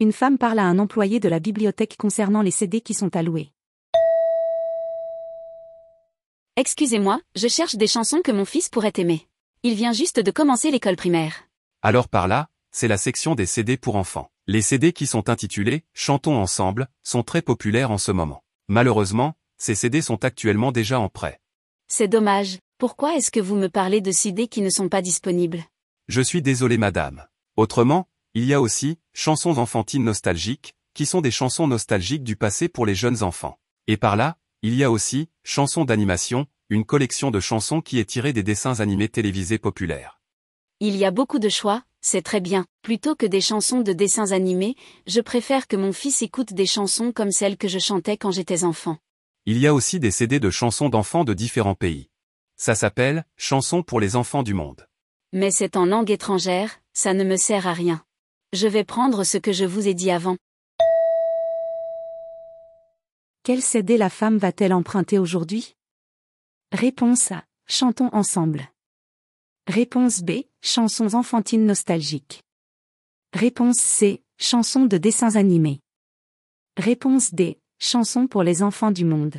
Une femme parle à un employé de la bibliothèque concernant les CD qui sont alloués. Excusez-moi, je cherche des chansons que mon fils pourrait aimer. Il vient juste de commencer l'école primaire. Alors par là, c'est la section des CD pour enfants. Les CD qui sont intitulés Chantons ensemble sont très populaires en ce moment. Malheureusement, ces CD sont actuellement déjà en prêt. C'est dommage, pourquoi est-ce que vous me parlez de CD qui ne sont pas disponibles? Je suis désolé madame. Autrement, il y a aussi chansons enfantines nostalgiques, qui sont des chansons nostalgiques du passé pour les jeunes enfants. Et par là, il y a aussi chansons d'animation, une collection de chansons qui est tirée des dessins animés télévisés populaires. Il y a beaucoup de choix, c'est très bien. Plutôt que des chansons de dessins animés, je préfère que mon fils écoute des chansons comme celles que je chantais quand j'étais enfant. Il y a aussi des CD de chansons d'enfants de différents pays. Ça s'appelle Chansons pour les enfants du monde. Mais c'est en langue étrangère, ça ne me sert à rien. Je vais prendre ce que je vous ai dit avant. Quel CD la femme va-t-elle emprunter aujourd'hui? Réponse A. Chantons ensemble. Réponse B. Chansons enfantines nostalgiques. Réponse C. Chansons de dessins animés. Réponse D. Chansons pour les enfants du monde.